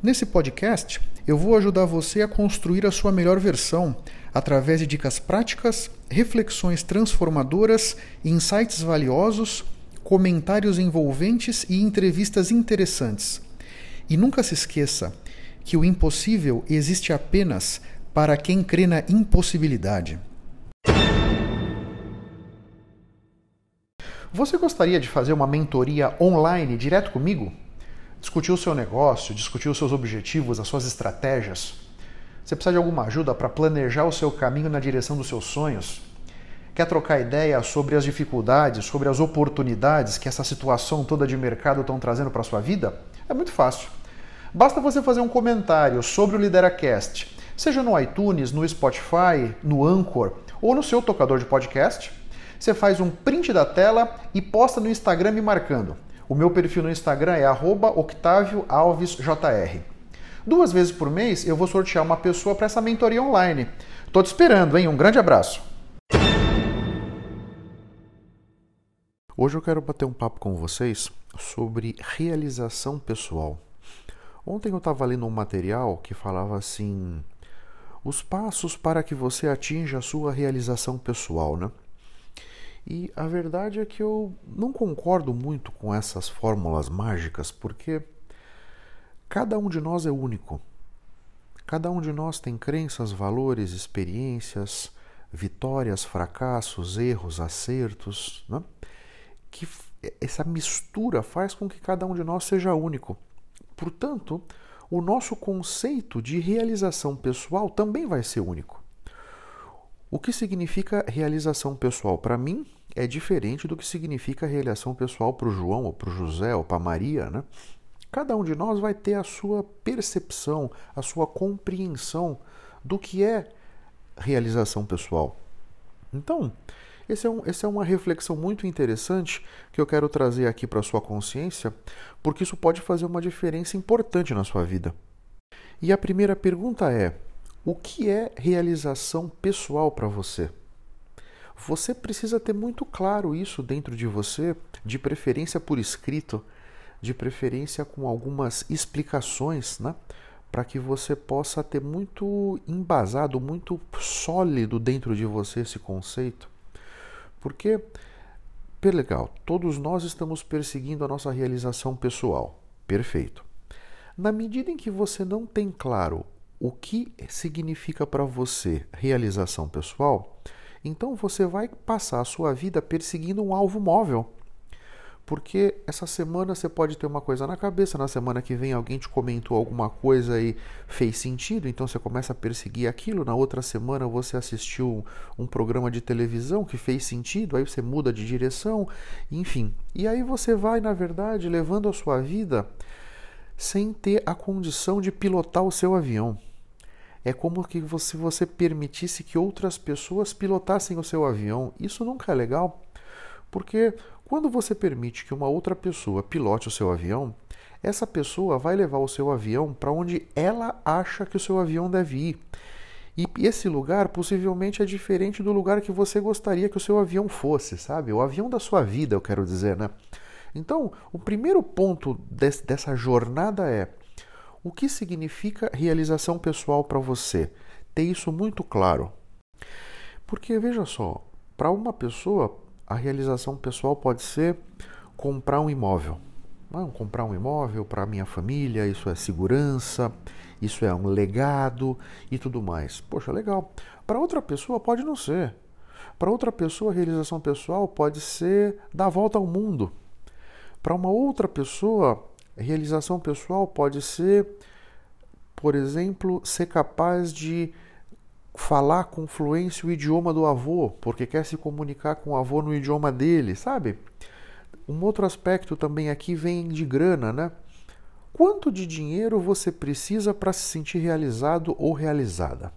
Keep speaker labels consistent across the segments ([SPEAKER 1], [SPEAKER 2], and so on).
[SPEAKER 1] Nesse podcast, eu vou ajudar você a construir a sua melhor versão através de dicas práticas, reflexões transformadoras, insights valiosos, comentários envolventes e entrevistas interessantes. E nunca se esqueça que o impossível existe apenas para quem crê na impossibilidade. Você gostaria de fazer uma mentoria online direto comigo? Discutir o seu negócio, discutir os seus objetivos, as suas estratégias? Você precisa de alguma ajuda para planejar o seu caminho na direção dos seus sonhos? Quer trocar ideia sobre as dificuldades, sobre as oportunidades que essa situação toda de mercado estão trazendo para a sua vida? É muito fácil. Basta você fazer um comentário sobre o Lideracast, seja no iTunes, no Spotify, no Anchor ou no seu tocador de podcast. Você faz um print da tela e posta no Instagram me marcando. O meu perfil no Instagram é @octavioalvesjr. Duas vezes por mês eu vou sortear uma pessoa para essa mentoria online. Tô te esperando, hein? Um grande abraço. Hoje eu quero bater um papo com vocês sobre realização pessoal. Ontem eu estava lendo um material que falava assim: os passos para que você atinja a sua realização pessoal, né? E a verdade é que eu não concordo muito com essas fórmulas mágicas, porque cada um de nós é único. Cada um de nós tem crenças, valores, experiências, vitórias, fracassos, erros, acertos, né? que essa mistura faz com que cada um de nós seja único. Portanto, o nosso conceito de realização pessoal também vai ser único. O que significa realização pessoal para mim é diferente do que significa realização pessoal para o João, ou para o José, ou para a Maria, né? Cada um de nós vai ter a sua percepção, a sua compreensão do que é realização pessoal. Então, esse é, um, essa é uma reflexão muito interessante que eu quero trazer aqui para a sua consciência, porque isso pode fazer uma diferença importante na sua vida. E a primeira pergunta é: o que é realização pessoal para você? Você precisa ter muito claro isso dentro de você, de preferência por escrito, de preferência com algumas explicações, né? Para que você possa ter muito embasado, muito sólido dentro de você esse conceito. Porque, legal, todos nós estamos perseguindo a nossa realização pessoal. Perfeito. Na medida em que você não tem claro o que significa para você realização pessoal, então você vai passar a sua vida perseguindo um alvo móvel. Porque essa semana você pode ter uma coisa na cabeça, na semana que vem alguém te comentou alguma coisa e fez sentido, então você começa a perseguir aquilo. Na outra semana você assistiu um programa de televisão que fez sentido, aí você muda de direção, enfim. E aí você vai, na verdade, levando a sua vida sem ter a condição de pilotar o seu avião. É como que se você permitisse que outras pessoas pilotassem o seu avião. Isso nunca é legal, porque quando você permite que uma outra pessoa pilote o seu avião, essa pessoa vai levar o seu avião para onde ela acha que o seu avião deve ir. E esse lugar possivelmente é diferente do lugar que você gostaria que o seu avião fosse, sabe? O avião da sua vida, eu quero dizer, né? Então, o primeiro ponto dessa jornada é o que significa realização pessoal para você? Ter isso muito claro. Porque veja só, para uma pessoa, a realização pessoal pode ser comprar um imóvel. Não, comprar um imóvel para minha família, isso é segurança, isso é um legado e tudo mais. Poxa, legal. Para outra pessoa pode não ser. Para outra pessoa, a realização pessoal pode ser dar a volta ao mundo. Para uma outra pessoa, Realização pessoal pode ser, por exemplo, ser capaz de falar com fluência o idioma do avô, porque quer se comunicar com o avô no idioma dele, sabe? Um outro aspecto também aqui vem de grana, né? Quanto de dinheiro você precisa para se sentir realizado ou realizada?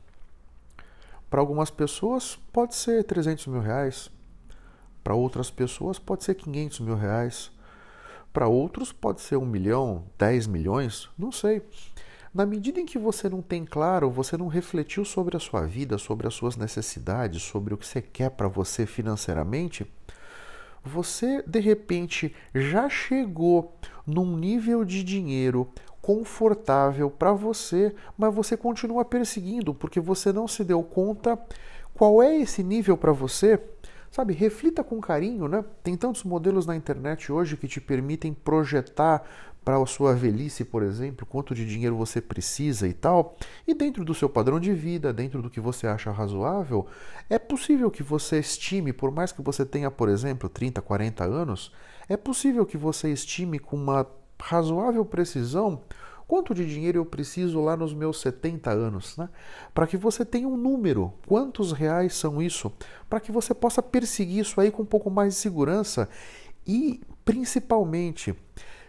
[SPEAKER 1] Para algumas pessoas pode ser 300 mil reais, para outras pessoas pode ser 500 mil reais, para outros pode ser um milhão, 10 milhões, não sei. Na medida em que você não tem claro, você não refletiu sobre a sua vida, sobre as suas necessidades, sobre o que você quer para você financeiramente, você de repente já chegou num nível de dinheiro confortável para você, mas você continua perseguindo porque você não se deu conta qual é esse nível para você. Sabe, reflita com carinho, né? Tem tantos modelos na internet hoje que te permitem projetar para a sua velhice, por exemplo, quanto de dinheiro você precisa e tal. E dentro do seu padrão de vida, dentro do que você acha razoável, é possível que você estime, por mais que você tenha, por exemplo, 30, 40 anos, é possível que você estime com uma razoável precisão quanto de dinheiro eu preciso lá nos meus 70 anos, né? Para que você tenha um número, quantos reais são isso, para que você possa perseguir isso aí com um pouco mais de segurança e principalmente,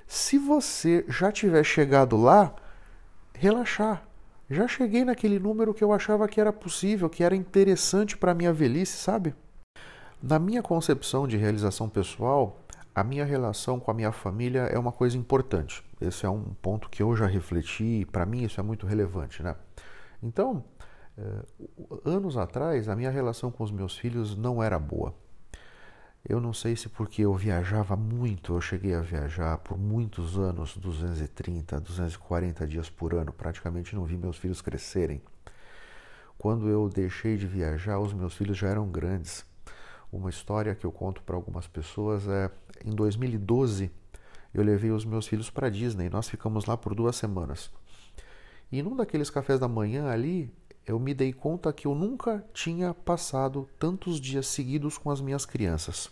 [SPEAKER 1] se você já tiver chegado lá, relaxar. Já cheguei naquele número que eu achava que era possível, que era interessante para minha velhice, sabe? Na minha concepção de realização pessoal, a minha relação com a minha família é uma coisa importante. Esse é um ponto que eu já refleti para mim isso é muito relevante, né? Então, eh, anos atrás, a minha relação com os meus filhos não era boa. Eu não sei se porque eu viajava muito, eu cheguei a viajar por muitos anos, 230, 240 dias por ano, praticamente não vi meus filhos crescerem. Quando eu deixei de viajar, os meus filhos já eram grandes. Uma história que eu conto para algumas pessoas é: em 2012, eu levei os meus filhos para Disney. Nós ficamos lá por duas semanas. E num daqueles cafés da manhã ali, eu me dei conta que eu nunca tinha passado tantos dias seguidos com as minhas crianças.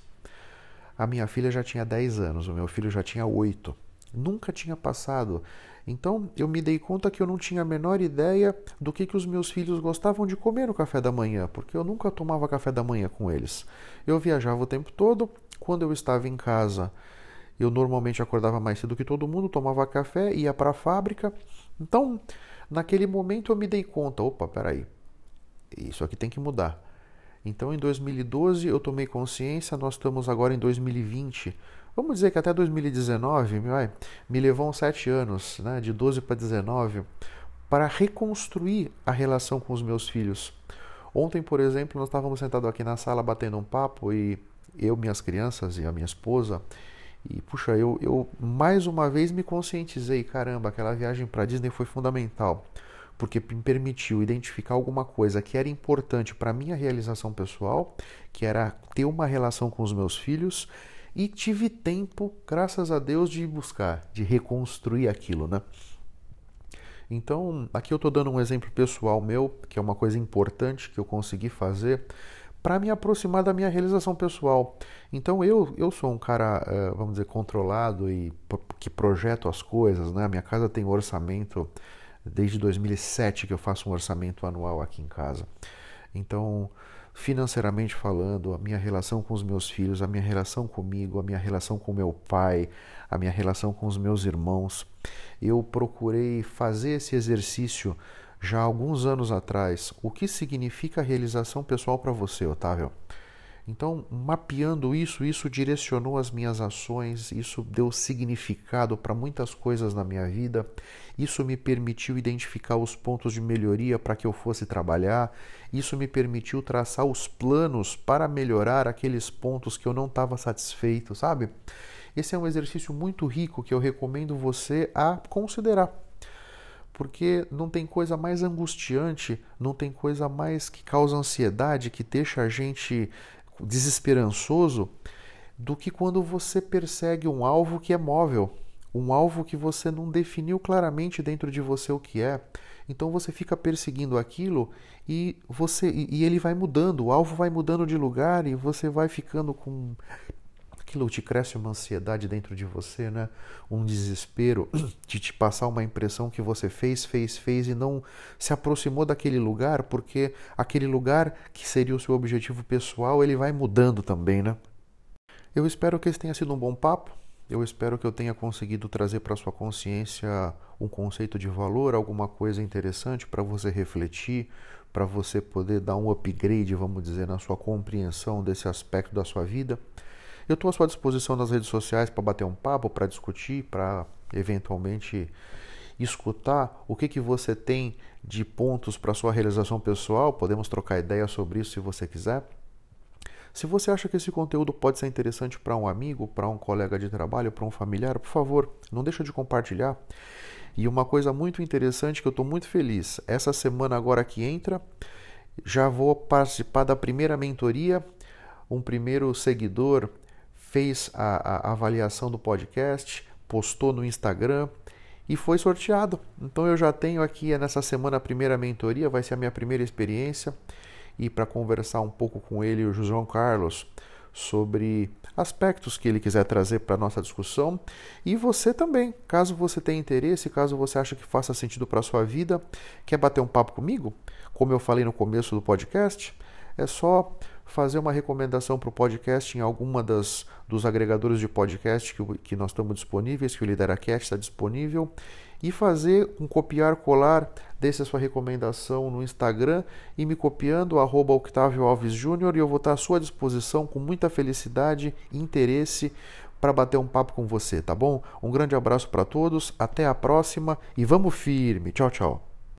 [SPEAKER 1] A minha filha já tinha 10 anos, o meu filho já tinha 8. Nunca tinha passado. Então eu me dei conta que eu não tinha a menor ideia do que, que os meus filhos gostavam de comer no café da manhã, porque eu nunca tomava café da manhã com eles. Eu viajava o tempo todo, quando eu estava em casa, eu normalmente acordava mais cedo que todo mundo, tomava café, ia para a fábrica. Então, naquele momento eu me dei conta, opa, peraí, isso aqui tem que mudar. Então, em 2012 eu tomei consciência, nós estamos agora em 2020. Vamos dizer que até 2019 me levou uns sete anos, né, de 12 para 19, para reconstruir a relação com os meus filhos. Ontem, por exemplo, nós estávamos sentados aqui na sala batendo um papo e eu, minhas crianças e a minha esposa. E puxa, eu, eu mais uma vez me conscientizei, caramba, aquela viagem para Disney foi fundamental, porque me permitiu identificar alguma coisa que era importante para minha realização pessoal, que era ter uma relação com os meus filhos, e tive tempo, graças a Deus, de buscar, de reconstruir aquilo, né? Então, aqui eu estou dando um exemplo pessoal meu, que é uma coisa importante que eu consegui fazer para me aproximar da minha realização pessoal. Então eu, eu sou um cara, eh, vamos dizer, controlado e que projeto as coisas, né? Minha casa tem orçamento desde 2007 que eu faço um orçamento anual aqui em casa. Então, financeiramente falando, a minha relação com os meus filhos, a minha relação comigo, a minha relação com meu pai, a minha relação com os meus irmãos, eu procurei fazer esse exercício já há alguns anos atrás o que significa realização pessoal para você, Otávio. Então, mapeando isso, isso direcionou as minhas ações, isso deu significado para muitas coisas na minha vida, isso me permitiu identificar os pontos de melhoria para que eu fosse trabalhar, isso me permitiu traçar os planos para melhorar aqueles pontos que eu não estava satisfeito, sabe? Esse é um exercício muito rico que eu recomendo você a considerar porque não tem coisa mais angustiante, não tem coisa mais que causa ansiedade, que deixa a gente desesperançoso, do que quando você persegue um alvo que é móvel, um alvo que você não definiu claramente dentro de você o que é. Então você fica perseguindo aquilo e você e ele vai mudando, o alvo vai mudando de lugar e você vai ficando com aquilo te cresce uma ansiedade dentro de você, né? Um desespero de te passar uma impressão que você fez, fez, fez e não se aproximou daquele lugar, porque aquele lugar que seria o seu objetivo pessoal, ele vai mudando também, né? Eu espero que esse tenha sido um bom papo. Eu espero que eu tenha conseguido trazer para sua consciência um conceito de valor, alguma coisa interessante para você refletir, para você poder dar um upgrade, vamos dizer, na sua compreensão desse aspecto da sua vida. Eu estou à sua disposição nas redes sociais para bater um papo, para discutir, para eventualmente escutar o que, que você tem de pontos para sua realização pessoal. Podemos trocar ideia sobre isso se você quiser. Se você acha que esse conteúdo pode ser interessante para um amigo, para um colega de trabalho, para um familiar, por favor, não deixa de compartilhar. E uma coisa muito interessante que eu estou muito feliz, essa semana agora que entra, já vou participar da primeira mentoria. Um primeiro seguidor fez a, a avaliação do podcast, postou no Instagram e foi sorteado. Então eu já tenho aqui nessa semana a primeira mentoria, vai ser a minha primeira experiência e para conversar um pouco com ele, o João Carlos, sobre aspectos que ele quiser trazer para a nossa discussão. E você também, caso você tenha interesse, caso você ache que faça sentido para a sua vida, quer bater um papo comigo? Como eu falei no começo do podcast, é só fazer uma recomendação para o podcast em alguma das dos agregadores de podcast que, que nós estamos disponíveis, que o Lideracast está disponível, e fazer um copiar colar desse a sua recomendação no Instagram e me copiando arroba Octavio Alves Júnior e eu vou estar à sua disposição com muita felicidade e interesse para bater um papo com você, tá bom? Um grande abraço para todos, até a próxima e vamos firme. Tchau, tchau.